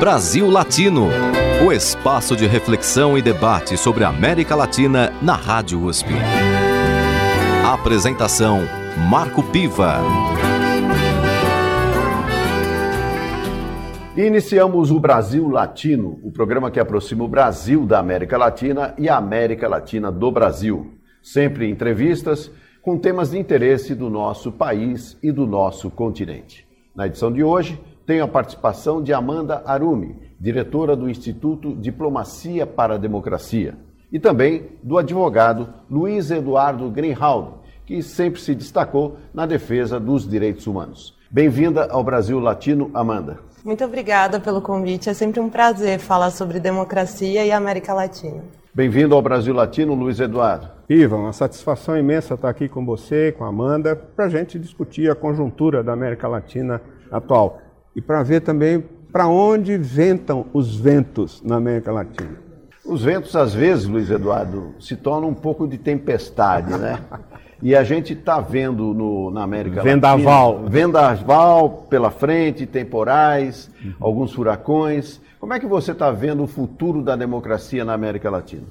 Brasil Latino, o espaço de reflexão e debate sobre a América Latina na Rádio USP. Apresentação Marco Piva. Iniciamos o Brasil Latino, o programa que aproxima o Brasil da América Latina e a América Latina do Brasil. Sempre entrevistas com temas de interesse do nosso país e do nosso continente. Na edição de hoje, tenho a participação de Amanda Arumi, diretora do Instituto Diplomacia para a Democracia, e também do advogado Luiz Eduardo Greenhalgh, que sempre se destacou na defesa dos direitos humanos. Bem-vinda ao Brasil Latino, Amanda. Muito obrigada pelo convite. É sempre um prazer falar sobre democracia e América Latina. Bem-vindo ao Brasil Latino, Luiz Eduardo. Iva, uma satisfação imensa estar aqui com você, com a Amanda, para a gente discutir a conjuntura da América Latina atual e para ver também para onde ventam os ventos na América Latina. Os ventos, às vezes, Luiz Eduardo, se tornam um pouco de tempestade, né? E a gente está vendo no, na América vendaval. Latina... Vendaval pela frente, temporais, uhum. alguns furacões. Como é que você está vendo o futuro da democracia na América Latina?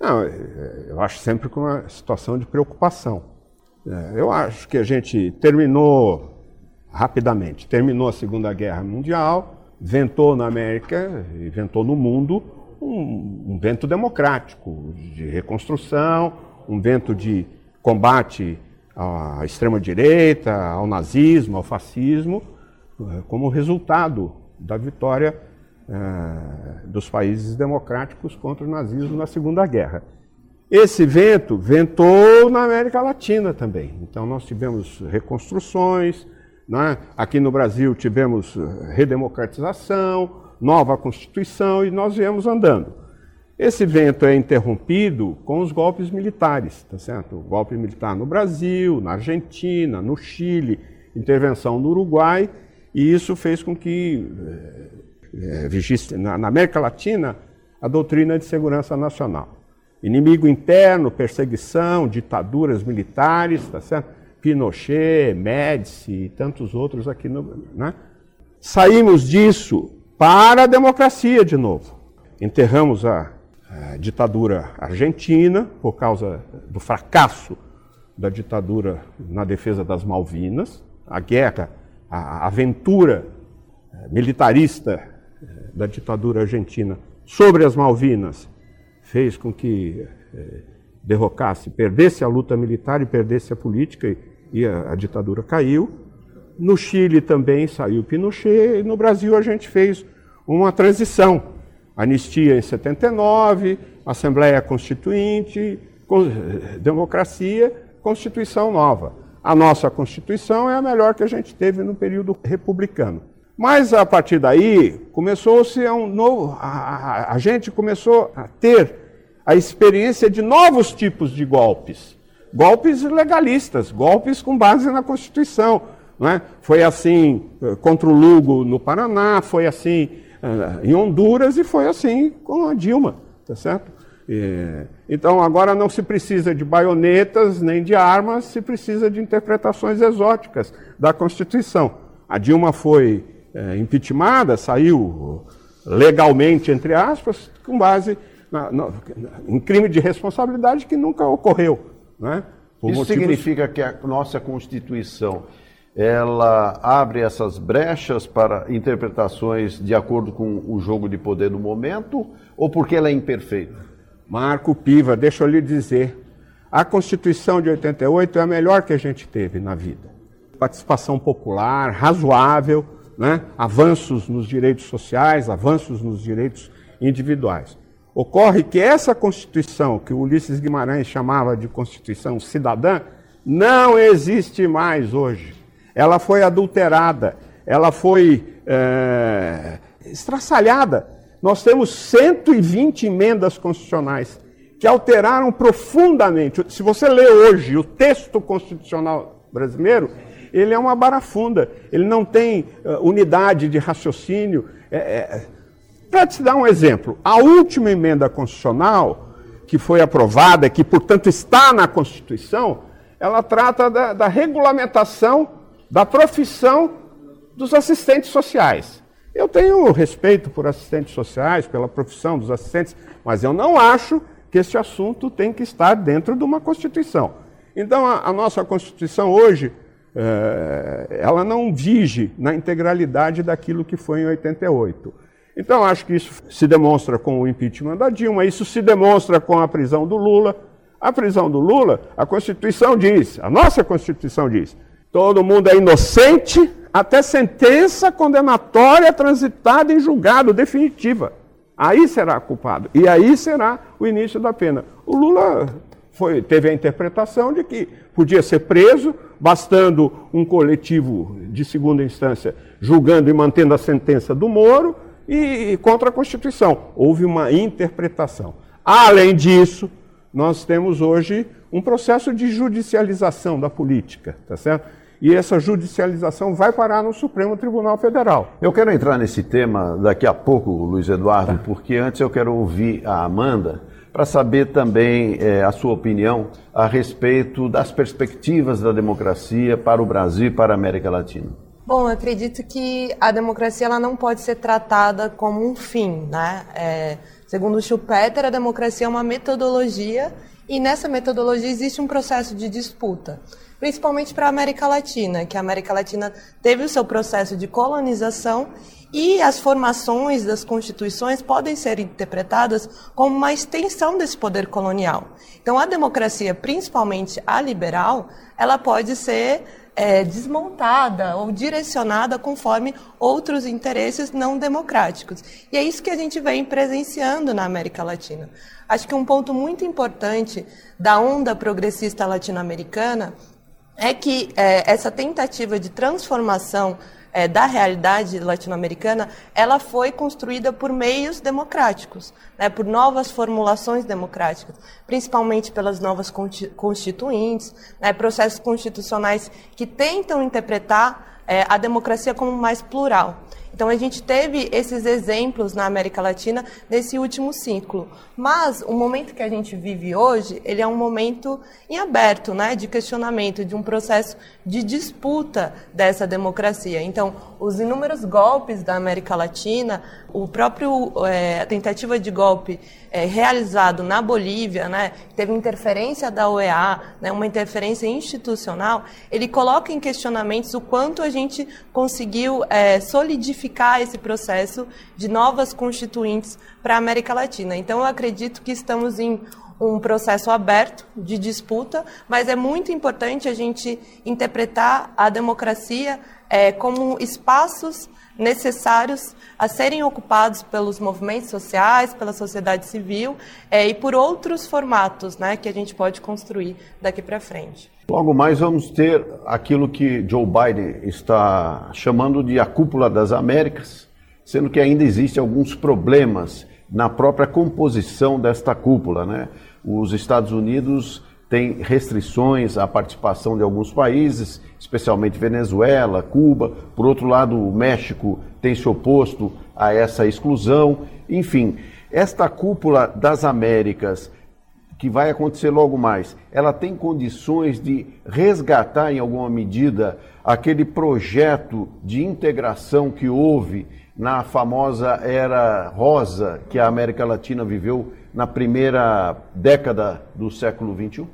Não, eu acho sempre com uma situação de preocupação. É, eu acho que a gente terminou rapidamente. Terminou a Segunda Guerra Mundial, ventou na América e ventou no mundo um, um vento democrático, de reconstrução, um vento de combate à extrema-direita, ao nazismo, ao fascismo, eh, como resultado da vitória eh, dos países democráticos contra o nazismo na Segunda Guerra. Esse vento ventou na América Latina também. Então, nós tivemos reconstruções, né? Aqui no Brasil tivemos eh, redemocratização, nova Constituição e nós viemos andando. Esse vento é interrompido com os golpes militares, tá certo? O golpe militar no Brasil, na Argentina, no Chile, intervenção no Uruguai, e isso fez com que é, na, na América Latina a doutrina de segurança nacional. Inimigo interno, perseguição, ditaduras militares, tá certo? Pinochet, Médici e tantos outros aqui no. Né? Saímos disso para a democracia de novo. Enterramos a, a ditadura argentina por causa do fracasso da ditadura na defesa das Malvinas, a guerra, a aventura eh, militarista eh, da ditadura argentina sobre as Malvinas fez com que eh, derrocasse, perdesse a luta militar e perdesse a política e a, a ditadura caiu. No Chile também saiu Pinochet, e no Brasil a gente fez uma transição. Anistia em 79, Assembleia Constituinte, democracia, Constituição nova. A nossa Constituição é a melhor que a gente teve no período republicano. Mas a partir daí começou-se um novo. A, a, a gente começou a ter a experiência de novos tipos de golpes golpes legalistas, golpes com base na Constituição. É? Foi assim eh, contra o Lugo no Paraná, foi assim uh, em Honduras e foi assim com a Dilma, tá certo? E, então agora não se precisa de baionetas nem de armas, se precisa de interpretações exóticas da Constituição. A Dilma foi é, impeachmentada, saiu legalmente, entre aspas, com base na, na, em crime de responsabilidade que nunca ocorreu. Né? Isso motivos... significa que a nossa Constituição ela abre essas brechas para interpretações de acordo com o jogo de poder do momento ou porque ela é imperfeita? Marco Piva, deixa eu lhe dizer, a Constituição de 88 é a melhor que a gente teve na vida. Participação popular, razoável, né? avanços nos direitos sociais, avanços nos direitos individuais. Ocorre que essa Constituição, que Ulisses Guimarães chamava de Constituição cidadã, não existe mais hoje. Ela foi adulterada, ela foi é, estraçalhada. Nós temos 120 emendas constitucionais que alteraram profundamente. Se você lê hoje o texto constitucional brasileiro, ele é uma barafunda, ele não tem uh, unidade de raciocínio. É, é, para te dar um exemplo, a última emenda constitucional, que foi aprovada, que portanto está na Constituição, ela trata da, da regulamentação da profissão dos assistentes sociais. Eu tenho respeito por assistentes sociais, pela profissão dos assistentes, mas eu não acho que esse assunto tem que estar dentro de uma Constituição. Então, a, a nossa Constituição hoje, é, ela não vige na integralidade daquilo que foi em 88. Então, acho que isso se demonstra com o impeachment da Dilma, isso se demonstra com a prisão do Lula. A prisão do Lula, a Constituição diz, a nossa Constituição diz, todo mundo é inocente até sentença condenatória transitada em julgado definitiva. Aí será culpado. E aí será o início da pena. O Lula foi, teve a interpretação de que podia ser preso, bastando um coletivo de segunda instância julgando e mantendo a sentença do Moro, e, e contra a Constituição. Houve uma interpretação. Além disso, nós temos hoje um processo de judicialização da política, tá certo? e essa judicialização vai parar no Supremo Tribunal Federal. Eu quero entrar nesse tema daqui a pouco, Luiz Eduardo, tá. porque antes eu quero ouvir a Amanda para saber também é, a sua opinião a respeito das perspectivas da democracia para o Brasil e para a América Latina. Bom, eu acredito que a democracia ela não pode ser tratada como um fim, né? É, segundo Schumpeter, a democracia é uma metodologia e nessa metodologia existe um processo de disputa principalmente para a América Latina, que a América Latina teve o seu processo de colonização e as formações das constituições podem ser interpretadas como uma extensão desse poder colonial. Então, a democracia, principalmente a liberal, ela pode ser é, desmontada ou direcionada conforme outros interesses não democráticos. E é isso que a gente vem presenciando na América Latina. Acho que um ponto muito importante da onda progressista latino-americana é que é, essa tentativa de transformação é, da realidade latino-americana, ela foi construída por meios democráticos, né, por novas formulações democráticas, principalmente pelas novas constituintes, né, processos constitucionais que tentam interpretar é, a democracia como mais plural. Então a gente teve esses exemplos na América Latina nesse último ciclo. Mas o momento que a gente vive hoje, ele é um momento em aberto, né, de questionamento, de um processo de disputa dessa democracia. Então, os inúmeros golpes da América Latina, o próprio é, a tentativa de golpe é, realizado na Bolívia, né, teve interferência da OEA, né, uma interferência institucional, ele coloca em questionamentos o quanto a gente conseguiu é, solidificar esse processo de novas constituintes para a América Latina. Então, eu acredito que estamos em um processo aberto de disputa, mas é muito importante a gente interpretar a democracia é, como espaços necessários a serem ocupados pelos movimentos sociais, pela sociedade civil é, e por outros formatos né, que a gente pode construir daqui para frente. Logo mais vamos ter aquilo que Joe Biden está chamando de a cúpula das Américas, sendo que ainda existem alguns problemas na própria composição desta cúpula. Né? Os Estados Unidos têm restrições à participação de alguns países, especialmente Venezuela, Cuba. Por outro lado, o México tem se oposto a essa exclusão. Enfim, esta cúpula das Américas, que vai acontecer logo mais, ela tem condições de resgatar em alguma medida aquele projeto de integração que houve na famosa era rosa que a América Latina viveu na primeira década do século XXI?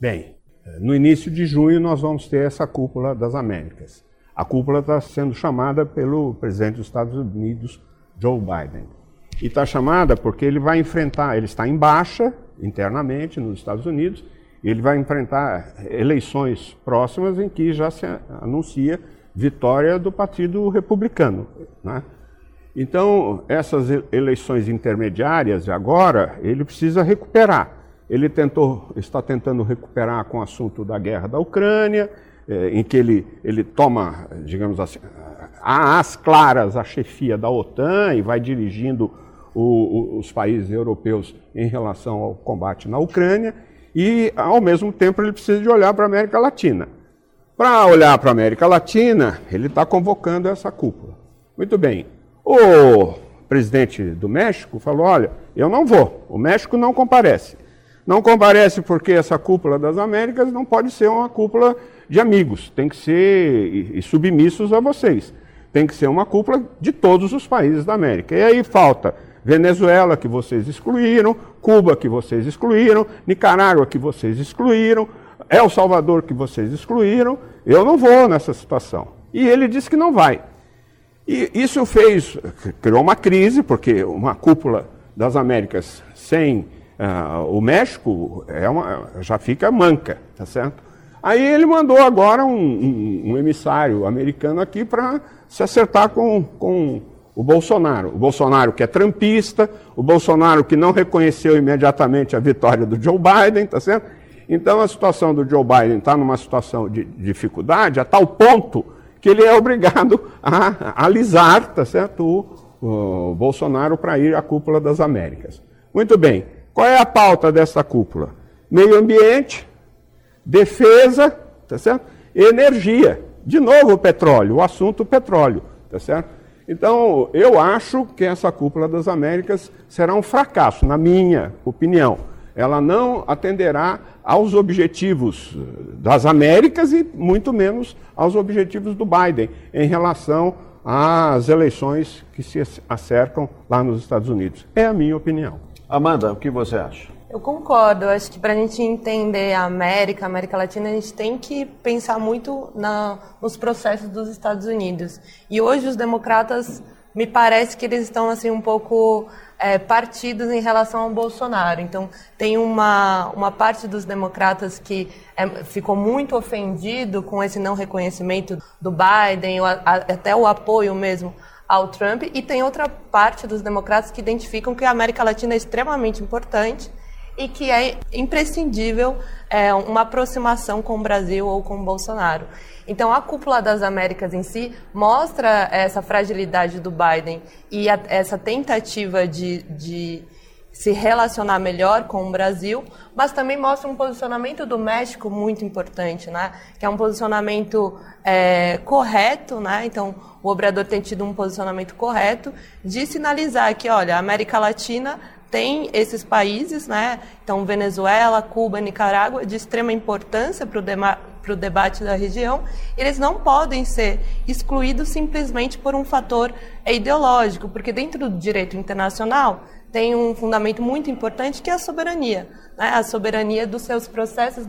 Bem, no início de junho nós vamos ter essa cúpula das Américas. A cúpula está sendo chamada pelo presidente dos Estados Unidos, Joe Biden. E está chamada porque ele vai enfrentar, ele está em baixa internamente nos Estados Unidos, ele vai enfrentar eleições próximas em que já se anuncia vitória do Partido Republicano. Né? Então, essas eleições intermediárias agora, ele precisa recuperar. Ele tentou, está tentando recuperar com o assunto da guerra da Ucrânia, eh, em que ele, ele toma, digamos assim, às claras a chefia da OTAN e vai dirigindo o, o, os países europeus em relação ao combate na Ucrânia, e ao mesmo tempo ele precisa de olhar para a América Latina. Para olhar para a América Latina, ele está convocando essa cúpula. Muito bem, o presidente do México falou: olha, eu não vou, o México não comparece. Não comparece porque essa cúpula das Américas não pode ser uma cúpula de amigos, tem que ser e, submissos a vocês. tem que ser uma cúpula de todos os países da América. E aí falta Venezuela, que vocês excluíram, Cuba, que vocês excluíram, Nicarágua, que vocês excluíram, El Salvador, que vocês excluíram. Eu não vou nessa situação. E ele disse que não vai. E isso fez, criou uma crise, porque uma cúpula das Américas sem uh, o México é uma, já fica manca, tá certo? Aí ele mandou agora um, um, um emissário americano aqui para se acertar com, com o Bolsonaro. O Bolsonaro que é trampista, o Bolsonaro que não reconheceu imediatamente a vitória do Joe Biden, tá certo? Então a situação do Joe Biden está numa situação de dificuldade a tal ponto que ele é obrigado a alisar, tá certo, o, o Bolsonaro para ir à cúpula das Américas. Muito bem. Qual é a pauta dessa cúpula? Meio ambiente, defesa, tá certo? Energia. De novo o petróleo, o assunto petróleo, tá certo? Então, eu acho que essa cúpula das Américas será um fracasso, na minha opinião. Ela não atenderá aos objetivos das Américas e muito menos aos objetivos do Biden em relação às eleições que se acercam lá nos Estados Unidos. É a minha opinião. Amanda, o que você acha? Eu concordo. Eu acho que para a gente entender a América, a América Latina, a gente tem que pensar muito na, nos processos dos Estados Unidos. E hoje os democratas, me parece que eles estão assim um pouco é, partidos em relação ao Bolsonaro. Então, tem uma, uma parte dos democratas que é, ficou muito ofendido com esse não reconhecimento do Biden, ou a, a, até o apoio mesmo ao Trump, e tem outra parte dos democratas que identificam que a América Latina é extremamente importante e que é imprescindível é, uma aproximação com o Brasil ou com o Bolsonaro. Então, a cúpula das Américas em si mostra essa fragilidade do Biden e a, essa tentativa de, de se relacionar melhor com o Brasil, mas também mostra um posicionamento do México muito importante, né? Que é um posicionamento é, correto, né? Então, o Obrador tem tido um posicionamento correto de sinalizar que, olha, a América Latina tem esses países, né? Então, Venezuela, Cuba, Nicarágua, de extrema importância para o debate da região, eles não podem ser excluídos simplesmente por um fator ideológico, porque dentro do direito internacional tem um fundamento muito importante que é a soberania, né? a soberania dos seus processos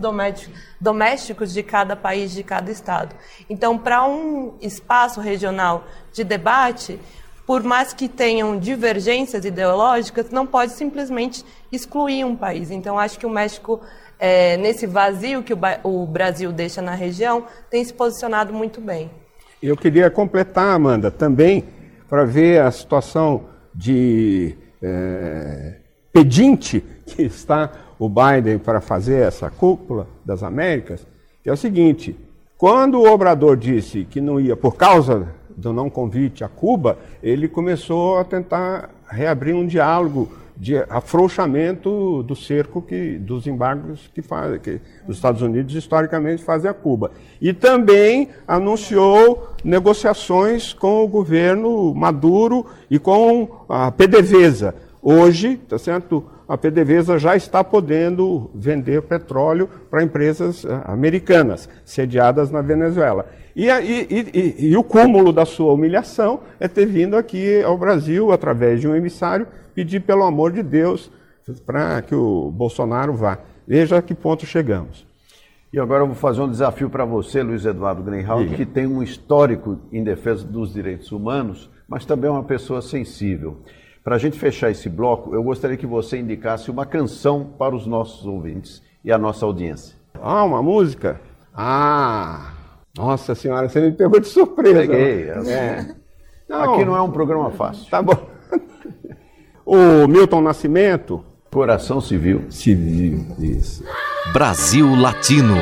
domésticos de cada país, de cada estado. Então, para um espaço regional de debate, por mais que tenham divergências ideológicas, não pode simplesmente excluir um país. Então, acho que o México, é, nesse vazio que o, o Brasil deixa na região, tem se posicionado muito bem. Eu queria completar, Amanda, também para ver a situação de é, pedinte que está o Biden para fazer essa cúpula das Américas, é o seguinte: quando o Obrador disse que não ia por causa do não convite a Cuba, ele começou a tentar reabrir um diálogo de afrouxamento do cerco que, dos embargos que, faz, que os Estados Unidos historicamente fazem a Cuba. E também anunciou negociações com o governo Maduro e com a PDVSA. Hoje, tá certo? A PDVSA já está podendo vender petróleo para empresas eh, americanas, sediadas na Venezuela. E, e, e, e, o cúmulo da sua humilhação é ter vindo aqui ao Brasil, através de um emissário, pedir pelo amor de Deus para que o Bolsonaro vá. Veja a que ponto chegamos. E agora eu vou fazer um desafio para você, Luiz Eduardo Greenhalgh, que tem um histórico em defesa dos direitos humanos, mas também é uma pessoa sensível. Para a gente fechar esse bloco, eu gostaria que você indicasse uma canção para os nossos ouvintes e a nossa audiência. Ah, uma música? Ah, nossa senhora, você me pegou de surpresa. Peguei. É. Não, Aqui não é um programa fácil. Tá bom. O Milton Nascimento. Coração Civil. Civil, isso. Brasil Latino.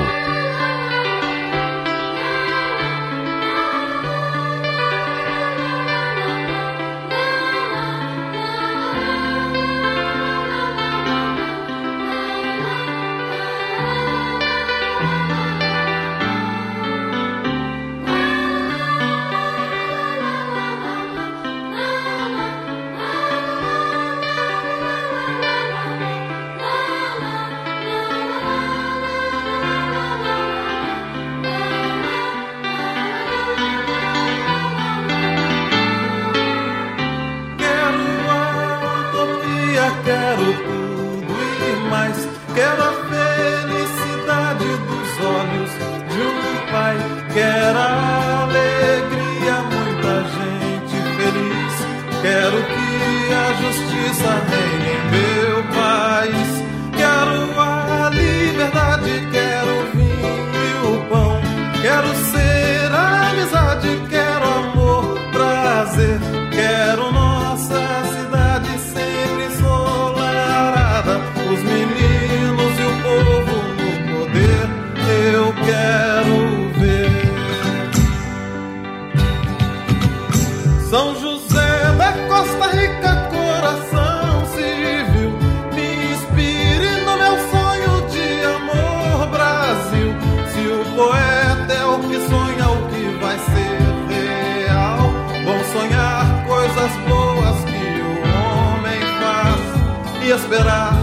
Quero ver. São José da Costa Rica, coração civil, me inspire no meu sonho de amor, Brasil. Se o poeta é o que sonha, o que vai ser real. Vão sonhar coisas boas que o homem faz e esperar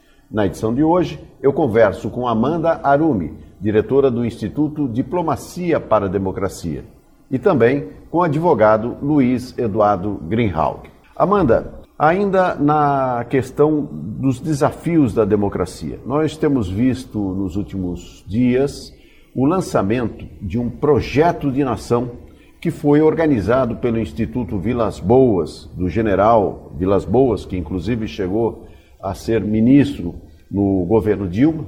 Na edição de hoje, eu converso com Amanda Arumi, diretora do Instituto Diplomacia para a Democracia, e também com o advogado Luiz Eduardo Greenhalgh. Amanda, ainda na questão dos desafios da democracia, nós temos visto nos últimos dias o lançamento de um projeto de nação que foi organizado pelo Instituto Vilas Boas, do general Vilas Boas, que inclusive chegou a ser ministro no governo Dilma,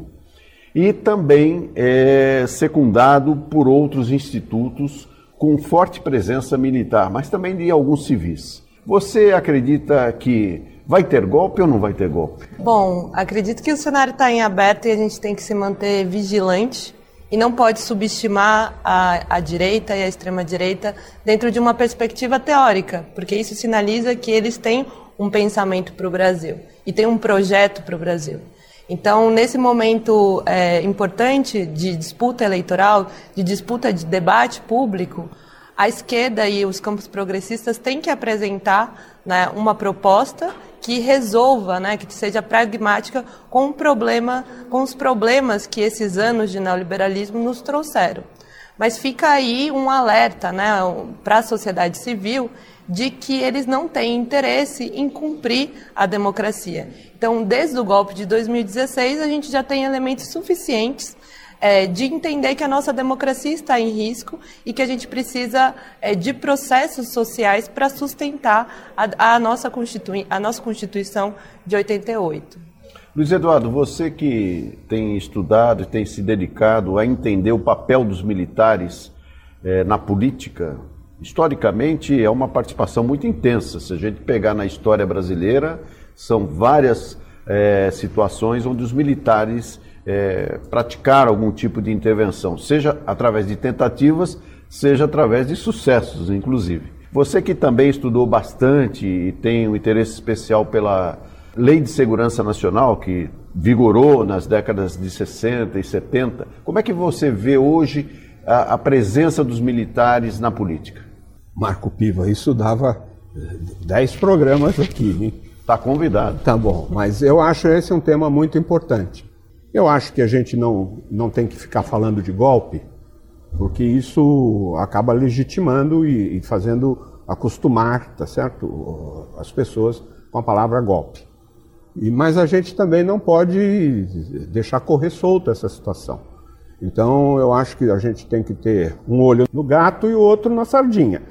e também é secundado por outros institutos com forte presença militar, mas também de alguns civis. Você acredita que vai ter golpe ou não vai ter golpe? Bom, acredito que o cenário está em aberto e a gente tem que se manter vigilante e não pode subestimar a, a direita e a extrema-direita dentro de uma perspectiva teórica, porque isso sinaliza que eles têm um pensamento para o Brasil e têm um projeto para o Brasil. Então, nesse momento é, importante de disputa eleitoral, de disputa de debate público, a esquerda e os campos progressistas têm que apresentar né, uma proposta que resolva, né, que seja pragmática com, o problema, com os problemas que esses anos de neoliberalismo nos trouxeram. Mas fica aí um alerta né, para a sociedade civil de que eles não têm interesse em cumprir a democracia. Então, desde o golpe de 2016, a gente já tem elementos suficientes é, de entender que a nossa democracia está em risco e que a gente precisa é, de processos sociais para sustentar a, a, nossa a nossa Constituição de 88. Luiz Eduardo, você que tem estudado e tem se dedicado a entender o papel dos militares é, na política, historicamente é uma participação muito intensa. Se a gente pegar na história brasileira, são várias é, situações onde os militares é, praticaram algum tipo de intervenção, seja através de tentativas, seja através de sucessos, inclusive. Você que também estudou bastante e tem um interesse especial pela Lei de Segurança Nacional, que vigorou nas décadas de 60 e 70, como é que você vê hoje a, a presença dos militares na política? Marco Piva, isso dava 10 programas aqui. Está convidado. Tá bom, mas eu acho esse um tema muito importante. Eu acho que a gente não, não tem que ficar falando de golpe, porque isso acaba legitimando e, e fazendo acostumar, tá certo, as pessoas com a palavra golpe. E, mas a gente também não pode deixar correr solta essa situação. Então eu acho que a gente tem que ter um olho no gato e o outro na sardinha.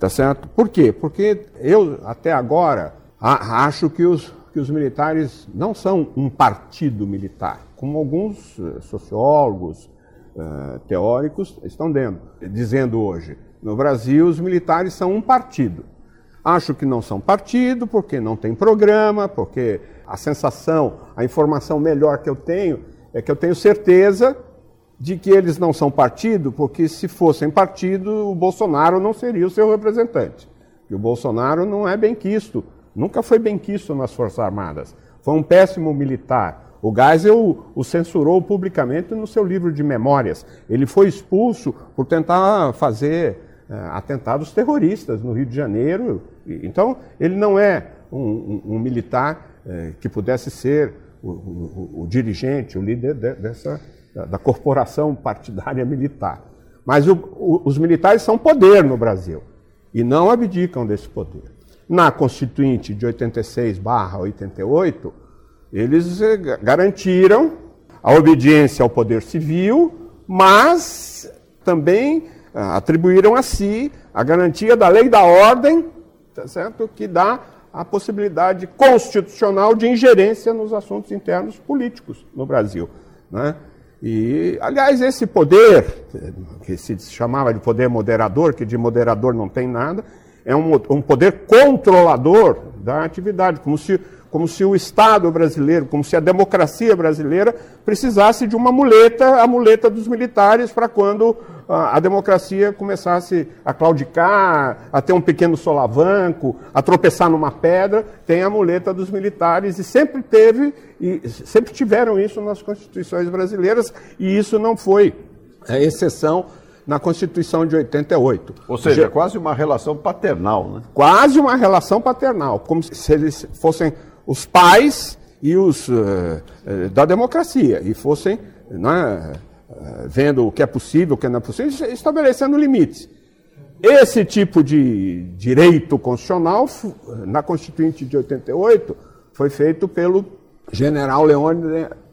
Tá certo? Por quê? Porque eu, até agora, acho que os, que os militares não são um partido militar, como alguns eh, sociólogos, uh, teóricos estão dizendo, dizendo hoje. No Brasil, os militares são um partido. Acho que não são partido, porque não tem programa, porque a sensação, a informação melhor que eu tenho é que eu tenho certeza de que eles não são partido, porque se fossem partido, o Bolsonaro não seria o seu representante. E o Bolsonaro não é benquisto, nunca foi benquisto nas Forças Armadas. Foi um péssimo militar. O Geisel o censurou publicamente no seu livro de memórias. Ele foi expulso por tentar fazer uh, atentados terroristas no Rio de Janeiro. Então, ele não é um, um, um militar uh, que pudesse ser o, o, o dirigente, o líder de, dessa da, da corporação partidária militar. Mas o, o, os militares são poder no Brasil e não abdicam desse poder. Na Constituinte de 86/88, eles eh, garantiram a obediência ao poder civil, mas também ah, atribuíram a si a garantia da lei da ordem, tá certo? que dá a possibilidade constitucional de ingerência nos assuntos internos políticos no Brasil. Né? E, aliás, esse poder, que se chamava de poder moderador, que de moderador não tem nada, é um, um poder controlador da atividade, como se, como se o Estado brasileiro, como se a democracia brasileira precisasse de uma muleta, a muleta dos militares, para quando a, a democracia começasse a claudicar, a ter um pequeno solavanco, a tropeçar numa pedra, tem a muleta dos militares, e sempre teve, e sempre tiveram isso nas constituições brasileiras, e isso não foi exceção na Constituição de 88. Ou seja, Já, quase uma relação paternal, né? Quase uma relação paternal, como se eles fossem os pais e os uh, uh, da democracia e fossem né, vendo o que é possível, o que não é possível, estabelecendo limites. Esse tipo de direito constitucional, na Constituinte de 88, foi feito pelo general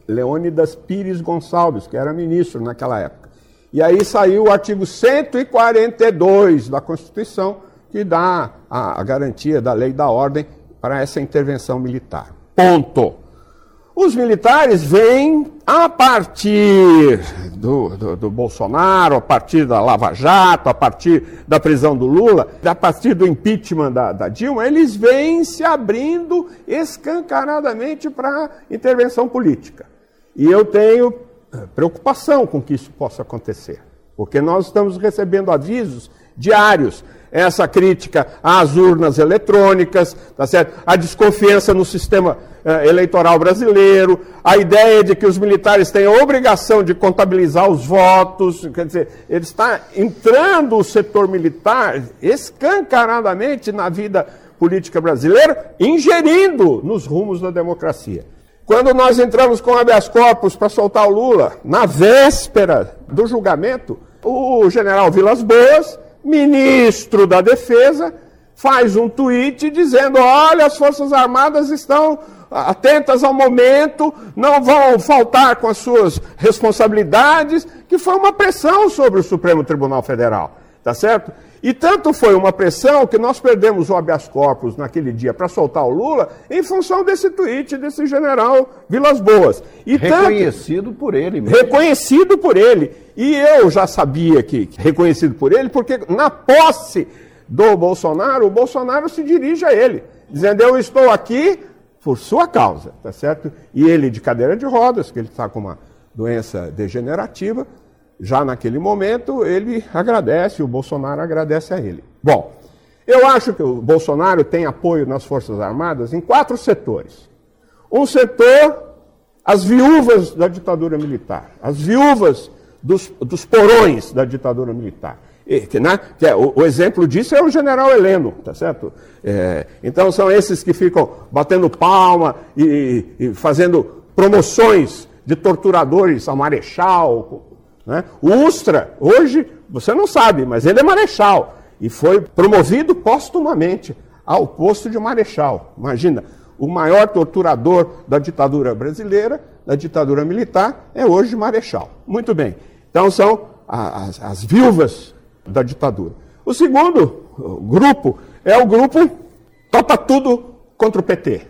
Leônidas Pires Gonçalves, que era ministro naquela época. E aí saiu o artigo 142 da Constituição, que dá a, a garantia da lei da ordem para essa intervenção militar. Ponto. Os militares vêm a partir do, do, do, Bolsonaro, a partir da Lava Jato, a partir da prisão do Lula, a partir do impeachment da, da Dilma, eles vêm se abrindo escancaradamente para intervenção política. E eu tenho preocupação com que isso possa acontecer, porque nós estamos recebendo avisos diários. Essa crítica às urnas eletrônicas, tá certo? a desconfiança no sistema eh, eleitoral brasileiro, a ideia de que os militares têm a obrigação de contabilizar os votos, quer dizer, ele está entrando o setor militar escancaradamente na vida política brasileira, ingerindo nos rumos da democracia. Quando nós entramos com habeas corpus para soltar o Lula, na véspera do julgamento, o general Vilas Boas, ministro da Defesa, faz um tweet dizendo: olha, as Forças Armadas estão atentas ao momento, não vão faltar com as suas responsabilidades, que foi uma pressão sobre o Supremo Tribunal Federal, tá certo? E tanto foi uma pressão que nós perdemos o habeas corpus naquele dia para soltar o Lula em função desse tweet desse general Vilas Boas. E reconhecido tanto, por ele mesmo. Reconhecido por ele. E eu já sabia que reconhecido por ele, porque na posse do Bolsonaro, o Bolsonaro se dirige a ele, dizendo: Eu estou aqui por sua causa, tá certo? E ele de cadeira de rodas, que ele está com uma doença degenerativa, já naquele momento, ele agradece, o Bolsonaro agradece a ele. Bom, eu acho que o Bolsonaro tem apoio nas Forças Armadas em quatro setores. Um setor, as viúvas da ditadura militar, as viúvas dos, dos porões da ditadura militar. Né, é, o, exemplo disso é o general Heleno, tá certo? É, então são esses que ficam batendo palma e, e fazendo promoções de torturadores ao marechal. Né? O Ustra, hoje, você não sabe, mas ele é marechal e foi promovido postumamente ao posto de marechal. Imagina, o maior torturador da ditadura brasileira, da ditadura militar, é hoje marechal. Muito bem. Então são as, as viúvas da ditadura. O segundo grupo é o grupo topa tudo contra o PT,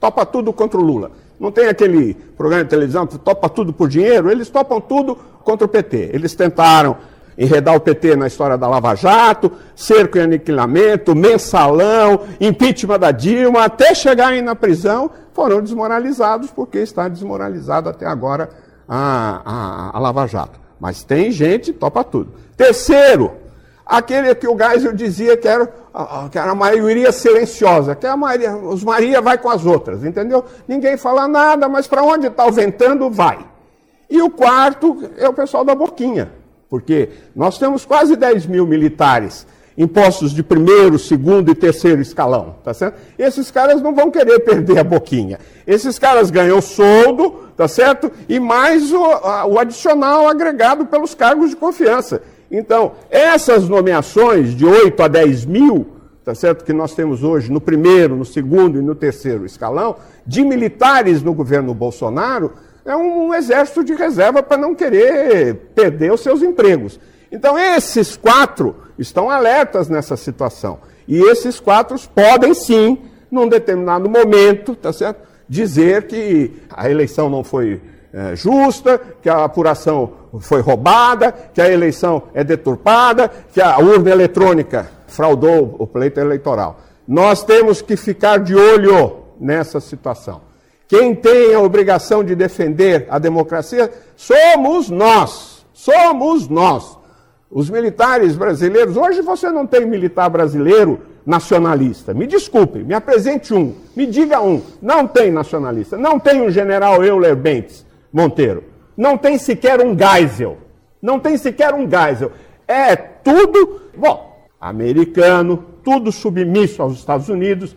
topa tudo contra o Lula. Não tem aquele programa de televisão que topa tudo por dinheiro? Eles topam tudo contra o PT. Eles tentaram enredar o PT na história da Lava Jato, cerco e aniquilamento, mensalão, impeachment da Dilma, até chegarem na prisão, foram desmoralizados, porque está desmoralizado até agora a, a, a Lava Jato. Mas tem gente, topa tudo. Terceiro, aquele que o Geisel dizia que era, que era a maioria silenciosa, que é a maioria, os Maria vai com as outras, entendeu? Ninguém fala nada, mas para onde está o ventando, vai. E o quarto é o pessoal da boquinha, porque nós temos quase 10 mil militares em postos de primeiro, segundo e terceiro escalão, tá certo? Esses caras não vão querer perder a boquinha. Esses caras ganham soldo, tá certo? E mais o, a, o adicional agregado pelos cargos de confiança. Então, essas nomeações de 8 a 10 mil, tá certo? Que nós temos hoje no primeiro, no segundo e no terceiro escalão, de militares no governo Bolsonaro, é um exército de reserva para não querer perder os seus empregos. Então, esses quatro estão alertas nessa situação. E esses quatro podem sim, num determinado momento, tá certo? dizer que a eleição não foi é, justa, que a apuração foi roubada, que a eleição é deturpada, que a urna eletrônica fraudou o pleito eleitoral. Nós temos que ficar de olho nessa situação. Quem tem a obrigação de defender a democracia somos nós. Somos nós. Os militares brasileiros, hoje você não tem militar brasileiro nacionalista. Me desculpe, me apresente um, me diga um. Não tem nacionalista. Não tem um general Euler Bentes Monteiro. Não tem sequer um Geisel. Não tem sequer um Geisel. É tudo, bom, americano, tudo submisso aos Estados Unidos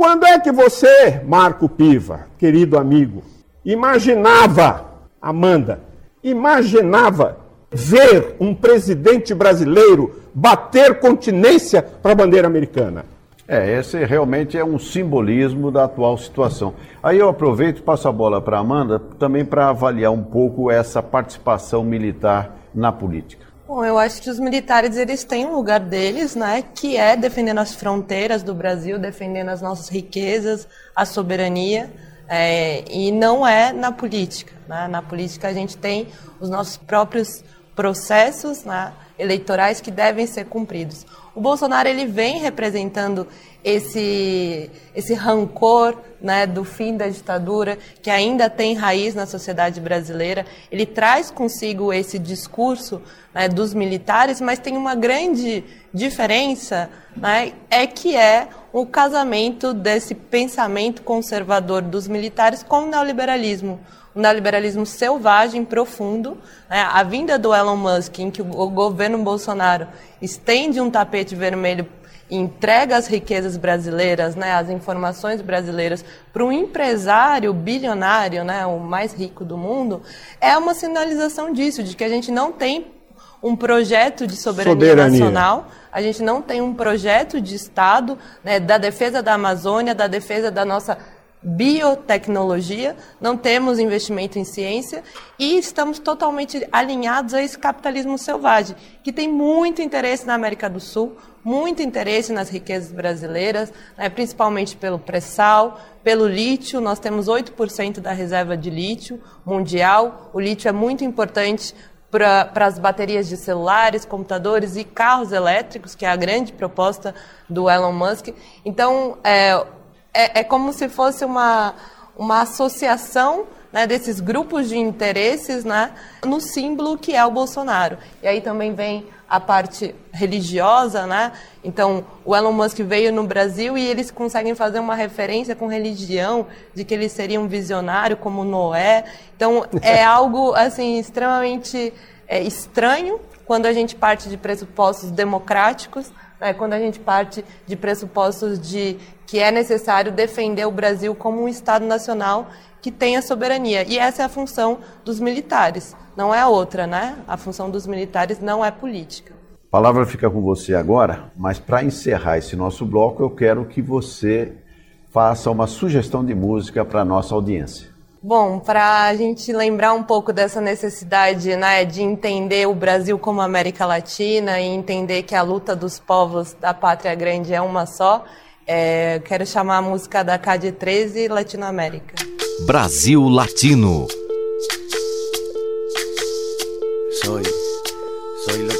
quando é que você, Marco Piva, querido amigo, imaginava, Amanda, imaginava ver um presidente brasileiro bater continência para a bandeira americana? É, esse realmente é um simbolismo da atual situação. Aí eu aproveito e passo a bola para a Amanda também para avaliar um pouco essa participação militar na política. Bom, eu acho que os militares eles têm um lugar deles, né, que é defendendo as fronteiras do Brasil, defendendo as nossas riquezas, a soberania, é, e não é na política. Né? Na política a gente tem os nossos próprios processos né, eleitorais que devem ser cumpridos. O Bolsonaro ele vem representando esse, esse rancor né, do fim da ditadura, que ainda tem raiz na sociedade brasileira. Ele traz consigo esse discurso né, dos militares, mas tem uma grande diferença, né, é que é o casamento desse pensamento conservador dos militares com o neoliberalismo. O neoliberalismo selvagem, profundo. Né, a vinda do Elon Musk, em que o governo Bolsonaro estende um tapete vermelho entrega as riquezas brasileiras, né, as informações brasileiras para um empresário bilionário, né, o mais rico do mundo, é uma sinalização disso, de que a gente não tem um projeto de soberania, soberania, nacional, a gente não tem um projeto de Estado né, da defesa da Amazônia, da defesa da nossa biotecnologia, não temos investimento em ciência e estamos totalmente alinhados a esse capitalismo selvagem, que tem muito interesse na América do Sul, muito interesse nas riquezas brasileiras, né, principalmente pelo pré-sal, pelo lítio. Nós temos 8% da reserva de lítio mundial. O lítio é muito importante para as baterias de celulares, computadores e carros elétricos, que é a grande proposta do Elon Musk. Então, é, é, é como se fosse uma, uma associação né, desses grupos de interesses né, no símbolo que é o Bolsonaro. E aí também vem a parte religiosa, né? Então, o Elon Musk veio no Brasil e eles conseguem fazer uma referência com religião, de que ele seria um visionário como Noé. Então, é algo, assim, extremamente é estranho quando a gente parte de pressupostos democráticos, né, quando a gente parte de pressupostos de que é necessário defender o Brasil como um Estado nacional que tenha soberania. E essa é a função dos militares, não é outra, né? A função dos militares não é política. A palavra fica com você agora, mas para encerrar esse nosso bloco, eu quero que você faça uma sugestão de música para a nossa audiência. Bom, para a gente lembrar um pouco dessa necessidade né, de entender o Brasil como América Latina e entender que a luta dos povos da pátria grande é uma só, é, quero chamar a música da CAD 13 Latinoamérica. Brasil Latino. Soy, soy lo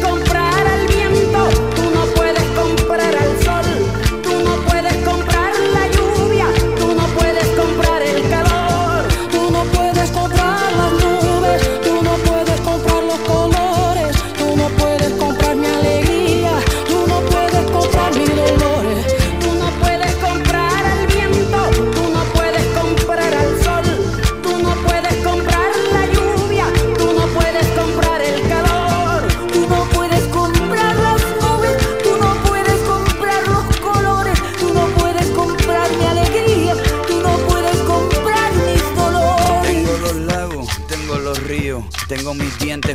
comprar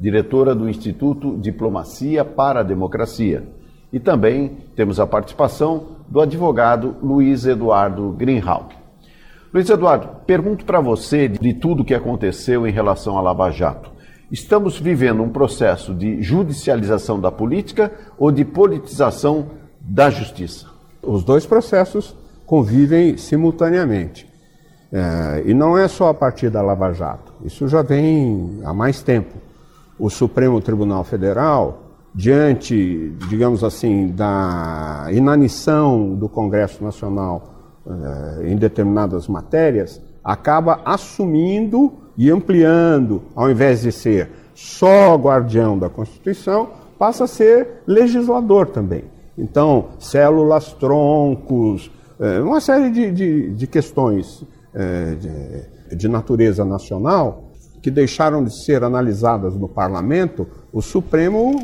diretora do Instituto Diplomacia para a Democracia. E também temos a participação do advogado Luiz Eduardo Greenhalgh. Luiz Eduardo, pergunto para você de tudo que aconteceu em relação à Lava Jato. Estamos vivendo um processo de judicialização da política ou de politização da justiça? Os dois processos convivem simultaneamente. É, e não é só a partir da Lava Jato, isso já vem há mais tempo o Supremo Tribunal Federal, diante, digamos assim, da inanição do Congresso Nacional eh, em determinadas matérias, acaba assumindo e ampliando, ao invés de ser só guardião da Constituição, passa a ser legislador também. Então, células troncos, eh, uma série de, de, de questões eh, de, de natureza nacional que deixaram de ser analisadas no parlamento, o Supremo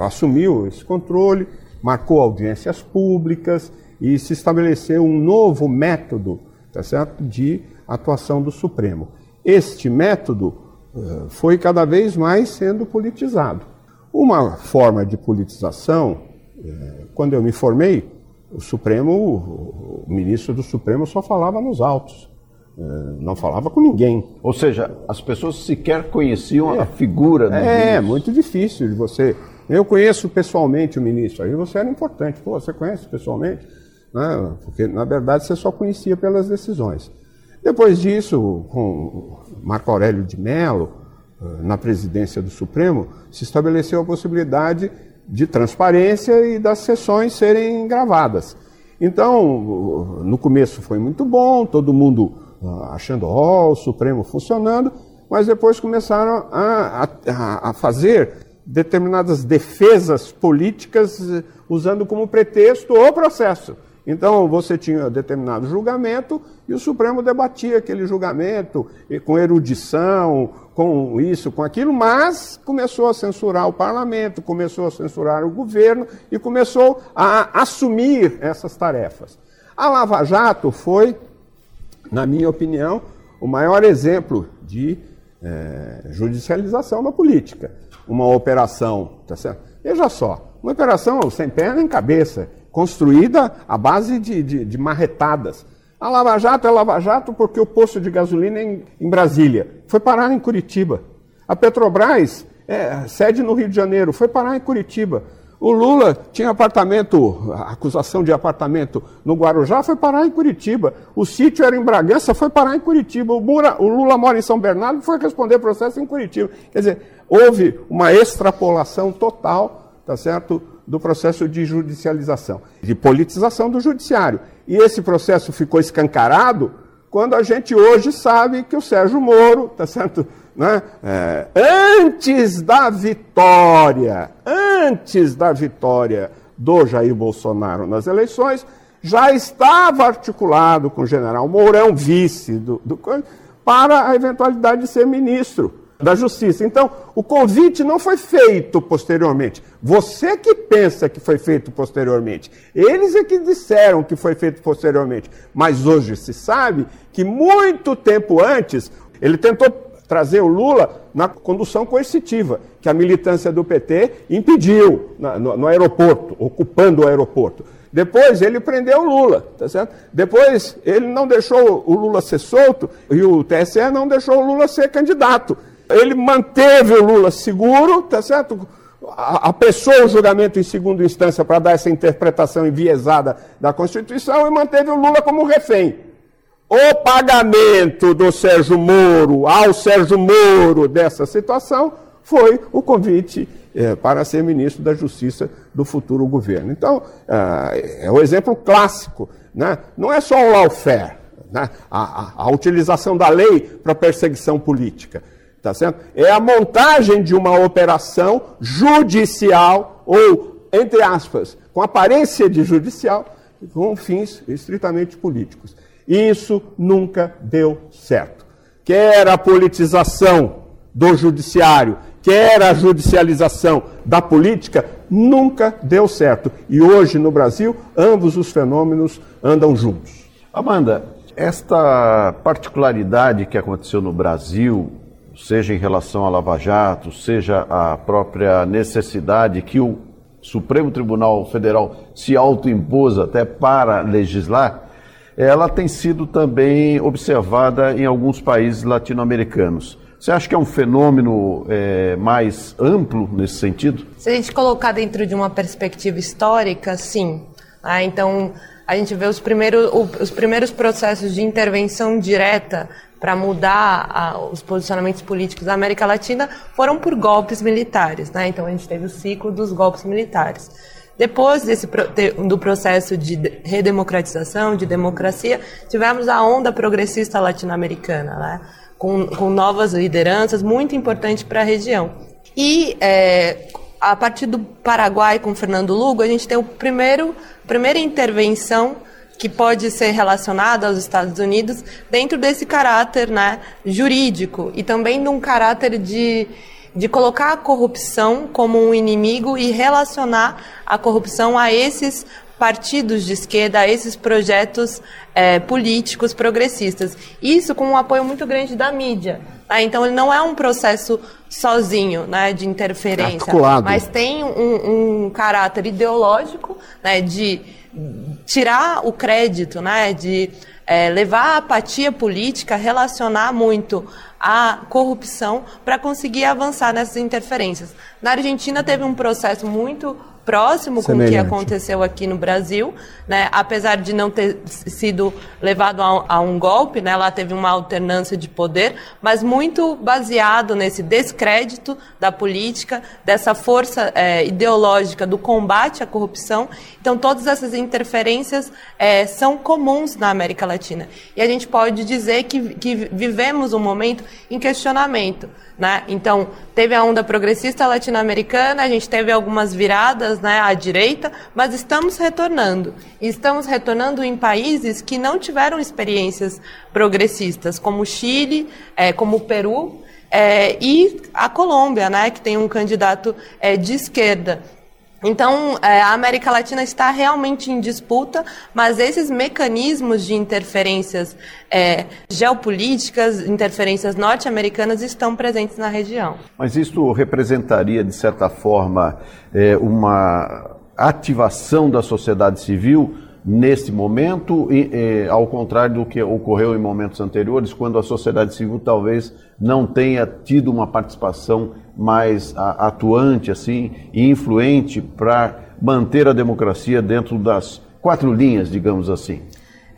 assumiu esse controle, marcou audiências públicas e se estabeleceu um novo método tá certo? de atuação do Supremo. Este método uh, foi cada vez mais sendo politizado. Uma forma de politização, uh, quando eu me formei, o Supremo, o ministro do Supremo só falava nos autos. É, não falava com ninguém. Ou seja, as pessoas sequer conheciam é. a figura do É, ministro. É muito difícil de você. Eu conheço pessoalmente o ministro, aí você era importante. Pô, você conhece pessoalmente? Né? Porque, na verdade, você só conhecia pelas decisões. Depois disso, com Marco Aurélio de Mello, eh, na presidência do Supremo, se estabeleceu a possibilidade de transparência e das sessões serem gravadas. Então, no começo foi muito bom, todo mundo achando, ó, o Supremo funcionando, mas depois começaram a, a, a fazer determinadas defesas políticas eh, usando como pretexto o processo. Então você tinha determinado julgamento e o Supremo debatia aquele julgamento com erudição, com isso, com aquilo, mas começou a censurar o parlamento, começou a censurar o governo e começou a assumir essas tarefas. A Lava Jato foi na minha opinião, o maior exemplo de é, judicialização da política. Uma operação, tá certo? Veja só, uma operação sem pé nem cabeça, construída à base de, de, de marretadas. A Lava Jato é Lava Jato porque o posto de gasolina em, em Brasília foi parar em Curitiba. A Petrobras, é, sede no Rio de Janeiro, foi parar em Curitiba. O Lula tinha apartamento, acusação de apartamento no Guarujá, foi parar em Curitiba. O sítio era em Bragança, foi parar em Curitiba. O, Mura, o Lula mora em São Bernardo, foi responder processo em Curitiba. Quer dizer, houve uma extrapolação total, tá certo, do processo de judicialização, de politização do judiciário. E esse processo ficou escancarado quando a gente hoje sabe que o Sérgio Moro, tá certo, né? É, antes da vitória, antes da vitória do Jair Bolsonaro nas eleições, já estava articulado com o general Mourão, vice do, do para a eventualidade de ser ministro da Justiça. Então, o convite não foi feito posteriormente. Você que pensa que foi feito posteriormente. Eles é que disseram que foi feito posteriormente. Mas hoje se sabe que muito tempo antes ele tentou trazer o Lula na condução coercitiva, que a militância do PT impediu na, no, no, aeroporto, ocupando o aeroporto. Depois ele prendeu o Lula, tá certo? Depois ele não deixou o Lula ser solto e o TSE não deixou o Lula ser candidato. Ele manteve o Lula seguro, tá certo? apressou o julgamento em segunda instância para dar essa interpretação enviesada da Constituição e manteve o Lula como refém. O pagamento do Sérgio Moro ao Sérgio Moro dessa situação foi o convite é, para ser ministro da Justiça do futuro governo. Então, é, é o exemplo clássico. Né? Não é só o lawfare, né? a, a, a utilização da lei para perseguição política. tá certo? É a montagem de uma operação judicial ou, entre aspas, com aparência de judicial, com fins estritamente políticos. Isso nunca deu certo. Quer a politização do judiciário, quer a judicialização da política, nunca deu certo. E hoje no Brasil, ambos os fenômenos andam juntos. Amanda, esta particularidade que aconteceu no Brasil, seja em relação à Lava Jato, seja a própria necessidade que o Supremo Tribunal Federal se autoimpôs até para legislar, ela tem sido também observada em alguns países latino-americanos. Você acha que é um fenômeno é, mais amplo nesse sentido? Se a gente colocar dentro de uma perspectiva histórica, sim. Ah, então, a gente vê os primeiros, os primeiros processos de intervenção direta para mudar a, os posicionamentos políticos da América Latina foram por golpes militares. Né? Então, a gente teve o ciclo dos golpes militares. Depois desse, do processo de redemocratização, de democracia, tivemos a onda progressista latino-americana, né? com, com novas lideranças, muito importante para a região. E é, a partir do Paraguai com Fernando Lugo, a gente tem o primeiro, primeira intervenção que pode ser relacionada aos Estados Unidos dentro desse caráter né, jurídico e também de um caráter de de colocar a corrupção como um inimigo e relacionar a corrupção a esses partidos de esquerda, a esses projetos é, políticos progressistas. Isso com um apoio muito grande da mídia. Né? Então, ele não é um processo sozinho né, de interferência, Articulado. mas tem um, um caráter ideológico né, de tirar o crédito, né, de é, levar a apatia política, relacionar muito a corrupção para conseguir avançar nessas interferências. Na Argentina teve um processo muito próximo com o que aconteceu aqui no Brasil, né? apesar de não ter sido levado a, a, um golpe, né? lá teve uma alternância de poder, mas muito baseado nesse descrédito da política, dessa força é, ideológica do combate à corrupção. Então, todas essas interferências é, são comuns na América Latina. E a gente pode dizer que, que vivemos um momento em questionamento. Né? Então, teve a onda progressista latino-americana, a gente teve algumas viradas né, à direita, mas estamos retornando. Estamos retornando em países que não tiveram experiências progressistas, como o Chile, é, como o Peru, é, e a Colômbia, né, que tem um candidato é, de esquerda. Então, é, a América Latina está realmente em disputa, mas esses mecanismos de interferências é, geopolíticas, interferências norte-americanas estão presentes na região. Mas isso representaria, de certa forma, é, uma ativação da sociedade civil neste momento, e, e, ao contrário do que ocorreu em momentos anteriores, quando a sociedade civil talvez não tenha tido uma participação mais a, atuante assim e influente para manter a democracia dentro das quatro linhas, digamos assim.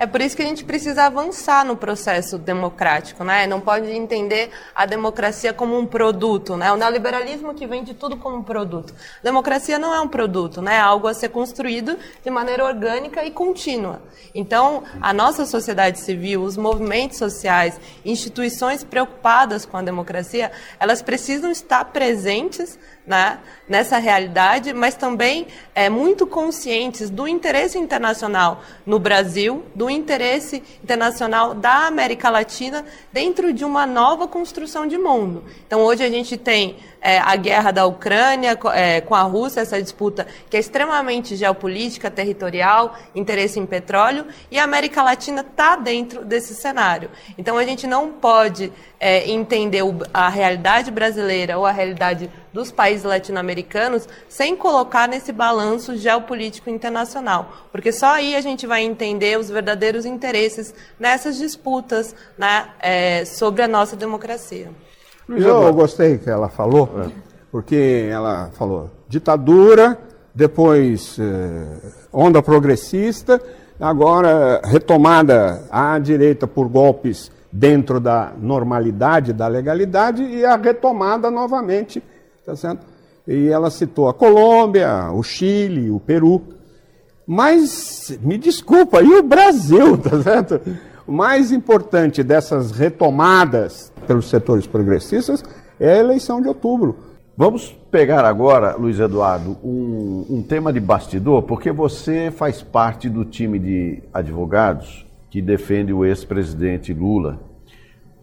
É por isso que a gente precisa avançar no processo democrático, né? Não pode entender a democracia como um produto, né? O neoliberalismo que vende tudo como um produto. Democracia não é um produto, né? É algo a ser construído de maneira orgânica e contínua. Então, a nossa sociedade civil, os movimentos sociais, instituições preocupadas com a democracia, elas precisam estar presentes né, nessa realidade, mas também é, muito conscientes do interesse internacional no Brasil, do interesse internacional da América Latina dentro de uma nova construção de mundo. Então, hoje a gente tem é, a guerra da Ucrânia é, com a Rússia, essa disputa que é extremamente geopolítica, territorial, interesse em petróleo, e a América Latina está dentro desse cenário. Então a gente não pode é, entender a realidade brasileira ou a realidade dos países latino-americanos sem colocar nesse balanço geopolítico internacional, porque só aí a gente vai entender os verdadeiros interesses nessas disputas né, é, sobre a nossa democracia. Eu gostei que ela falou, é. porque ela falou ditadura, depois eh, onda progressista, agora retomada à direita por golpes dentro da normalidade, da legalidade, e a retomada novamente, tá certo? E ela citou a Colômbia, o Chile, o Peru. Mas, me desculpa, e o Brasil, tá certo? O mais importante dessas retomadas pelos setores progressistas é a eleição de outubro. Vamos pegar agora, Luiz Eduardo, um, um, tema de bastidor, porque você faz parte do time de advogados que defende o ex-presidente Lula,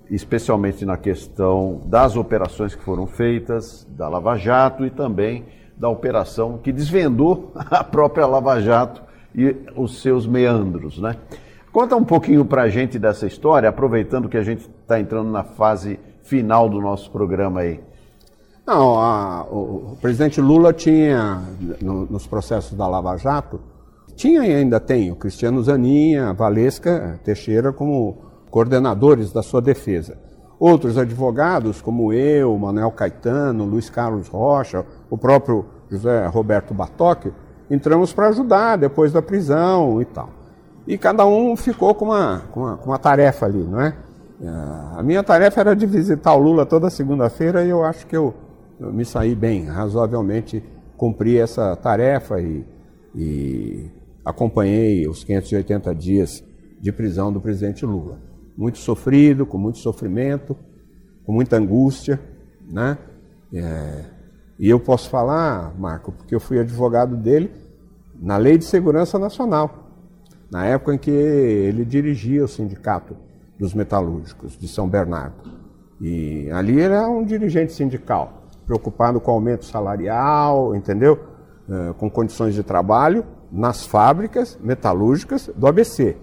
especialmente na questão das operações que foram feitas, da Lava Jato e também da operação que desvendou a própria Lava Jato e os seus meandros, né? Conta um pouquinho para a gente dessa história, aproveitando que a gente está entrando na fase final do nosso programa aí. Não, a, o, o, presidente Lula tinha, no, nos processos da Lava Jato, tinha e ainda tem o Cristiano Zaninha, Valesca Teixeira como coordenadores da sua defesa. Outros advogados, como eu, Manuel Caetano, Luiz Carlos Rocha, o próprio José Roberto Batoque, entramos para ajudar depois da prisão e tal. E cada um ficou com uma, com uma, com uma tarefa ali, não é? A minha tarefa era de visitar o Lula toda segunda-feira e eu acho que eu, eu, me saí bem, razoavelmente cumpri essa tarefa e, e acompanhei os 580 dias de prisão do presidente Lula. Muito sofrido, com muito sofrimento, com muita angústia, né? É, e eu posso falar, Marco, porque eu fui advogado dele na Lei de Segurança Nacional, na época em que ele dirigia o sindicato dos metalúrgicos de São Bernardo. E ali era um dirigente sindical, preocupado com aumento salarial, entendeu? É, com condições de trabalho nas fábricas metalúrgicas do ABC.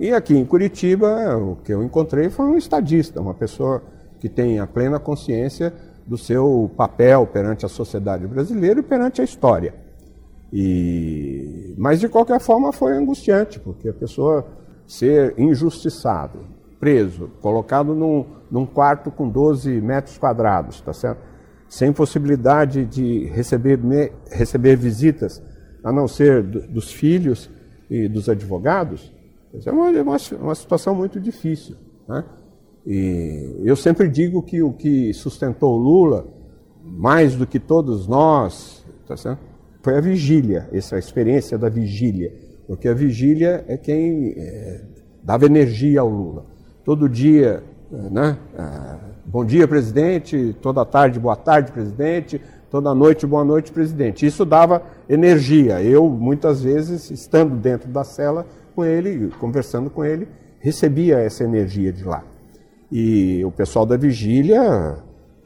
E aqui em Curitiba, o que eu encontrei foi um estadista, uma pessoa que tem a plena consciência do seu papel perante a sociedade brasileira e perante a história. E... Mas, de qualquer forma, foi angustiante, porque a pessoa ser injustiçado, preso, colocado num, num quarto com 12 metros quadrados, tá certo? sem possibilidade de receber, receber visitas, a não ser do, dos filhos e dos advogados, é uma, uma, uma situação muito difícil. Né? E eu sempre digo que o que sustentou Lula, mais do que todos nós, tá certo? Foi a vigília, essa experiência da vigília. Porque a vigília é quem é, dava energia ao Lula. Todo dia, né? Ah, bom dia, presidente, toda tarde, boa tarde, presidente, toda noite, boa noite, presidente. Isso dava energia. Eu, muitas vezes, estando dentro da cela com ele, conversando com ele, recebia essa energia de lá. E o pessoal da vigília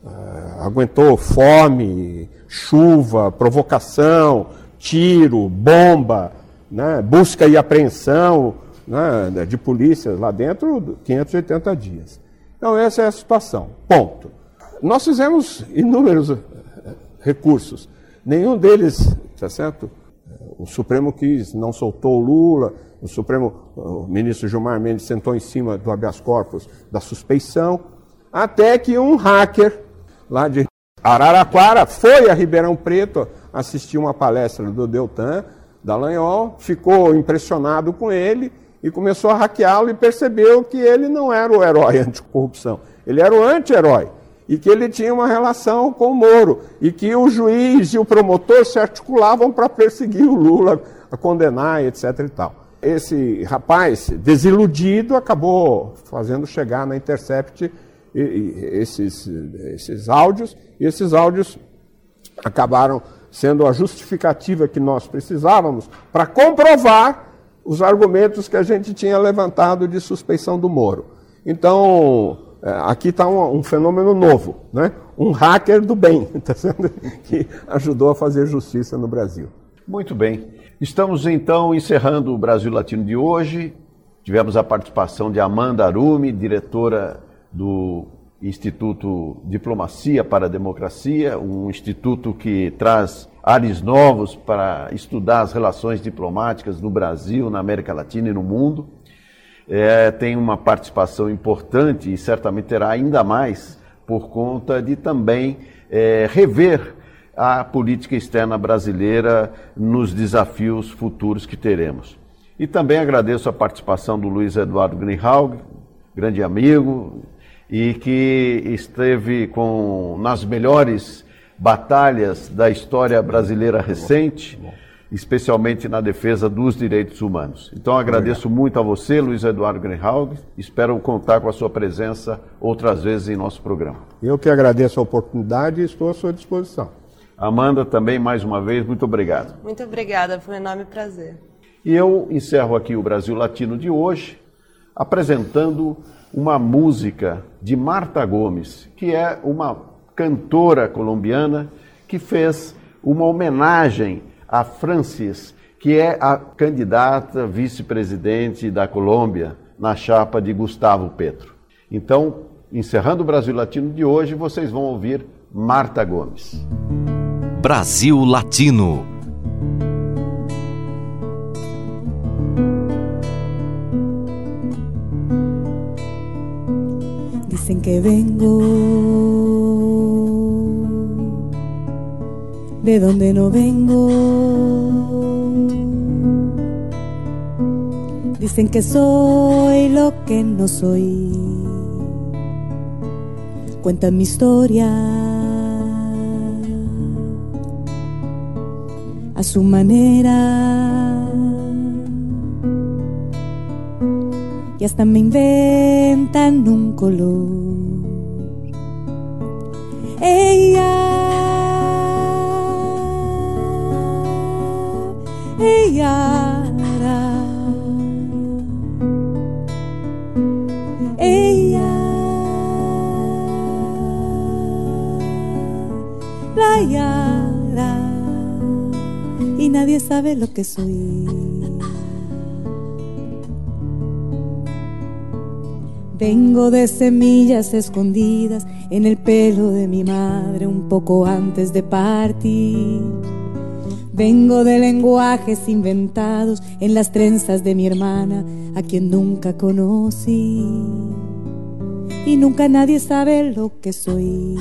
uh, aguentou fome, chuva, provocação, tiro, bomba, né, busca e apreensão né, de polícia lá dentro, 580 dias. Então, essa é a situação. Ponto. Nós fizemos inúmeros eh, recursos. Nenhum deles, tá certo? O Supremo quis, não soltou o Lula, o Supremo, o ministro Gilmar Mendes sentou em cima do habeas corpus da suspeição, até que um hacker lá de Araraquara foi a Ribeirão Preto assistir uma palestra do Deltan Dallagnol, ficou impressionado com ele e começou a hackeá-lo e percebeu que ele não era o herói anticorrupção, ele era o anti-herói e que ele tinha uma relação com o Moro e que o juiz e o promotor se articulavam para perseguir o Lula, a condenar, etc. e tal esse rapaz, desiludido, acabou fazendo chegar na Intercept esses, esses áudios, e esses áudios acabaram sendo a justificativa que nós precisávamos para comprovar os argumentos que a gente tinha levantado de suspeição do Moro. Então, é, aqui está um, um, fenômeno novo, né? um hacker do bem, tá sendo, que ajudou a fazer justiça no Brasil. Muito bem. Estamos então encerrando o Brasil Latino de hoje. Tivemos a participação de Amanda Arumi, diretora do Instituto Diplomacia para a Democracia, um instituto que traz ares novos para estudar as relações diplomáticas no Brasil, na América Latina e no mundo. É, tem uma participação importante e certamente terá ainda mais por conta de também é, rever a política externa brasileira nos desafios futuros que teremos. E também agradeço a participação do Luiz Eduardo Greenhalg, grande amigo, e que esteve com nas melhores batalhas da história brasileira recente especialmente na defesa dos direitos humanos. Então agradeço Obrigado. muito a você, Luiz Eduardo Greenhalgh. Espero contar com a sua presença outras vezes em nosso programa. Eu que agradeço a oportunidade e estou à sua disposição. Amanda, também mais uma vez, muito obrigado. Muito obrigada, foi um enorme prazer. E eu encerro aqui o Brasil Latino de hoje apresentando uma música de Marta Gomes, que é uma cantora colombiana que fez uma homenagem a Francis, que é a candidata vice-presidente da Colômbia na chapa de Gustavo Petro. Então, encerrando o Brasil Latino de hoje, vocês vão ouvir Marta Gomes. Brasil Latino. Dicen que vengo de donde no vengo. Dicen que soy lo que no soy. Cuentan mi historia a su manera. Y hasta me inventan un color. Ella ella ella la y nadie sabe lo que soy Vengo de semillas escondidas en el pelo de mi madre un poco antes de partir. Vengo de lenguajes inventados en las trenzas de mi hermana, a quien nunca conocí. Y nunca nadie sabe lo que soy.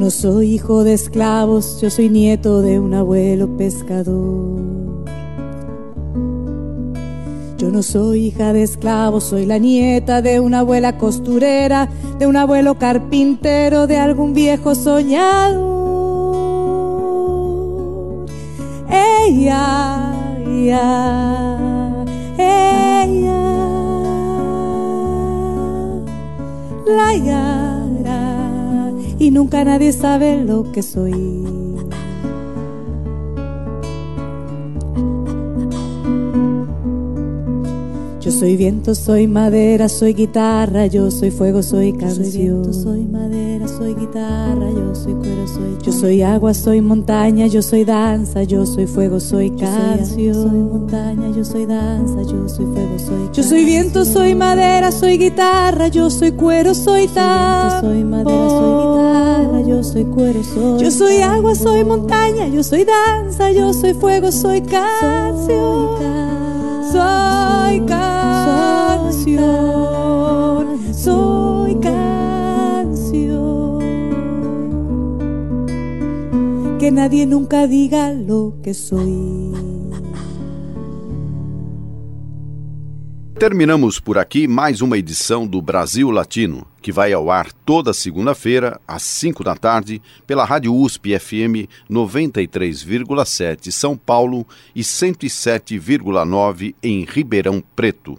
No soy hijo de esclavos, yo soy nieto de un abuelo pescador. Yo no soy hija de esclavos, soy la nieta de una abuela costurera, de un abuelo carpintero, de algún viejo soñado. Ella, ella, la y nunca nadie sabe lo que soy. Yo soy viento, soy madera, soy guitarra, yo soy fuego, soy canción. Yo soy viento, soy madera, soy guitarra, yo soy cuero, soy Yo soy agua, soy montaña, yo soy danza, yo soy fuego, soy canción. Yo soy, montaña, yo soy danza, yo soy fuego, soy Yo soy viento, soy madera, soy guitarra, yo soy cuero, soy danza. Soy madera, soy guitarra, yo soy cuero, soy Yo soy agua, soy montaña, yo soy danza, yo soy fuego, soy canción. Soy canción soy canción. Que nadie nunca diga lo que soy. Terminamos por aqui mais uma edição do Brasil Latino, que vai ao ar toda segunda-feira, às 5 da tarde, pela Rádio USP FM 93,7 São Paulo e 107,9 em Ribeirão Preto.